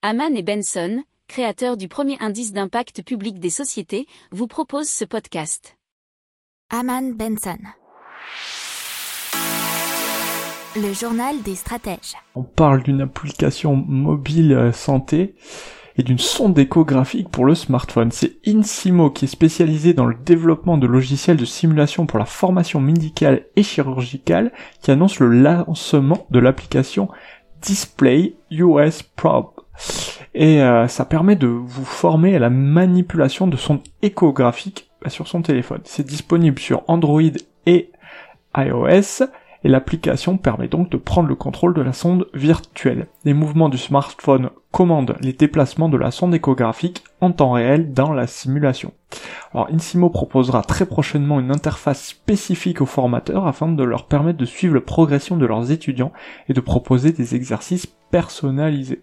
Haman et Benson, créateurs du premier indice d'impact public des sociétés, vous proposent ce podcast. Haman Benson. Le journal des stratèges. On parle d'une application mobile euh, santé et d'une sonde échographique pour le smartphone. C'est Insimo qui est spécialisé dans le développement de logiciels de simulation pour la formation médicale et chirurgicale qui annonce le lancement de l'application Display US Probe. Et euh, ça permet de vous former à la manipulation de sondes échographiques bah, sur son téléphone. C'est disponible sur Android et iOS et l'application permet donc de prendre le contrôle de la sonde virtuelle. Les mouvements du smartphone commandent les déplacements de la sonde échographique en temps réel dans la simulation. Alors Insimo proposera très prochainement une interface spécifique aux formateurs afin de leur permettre de suivre la progression de leurs étudiants et de proposer des exercices personnalisés.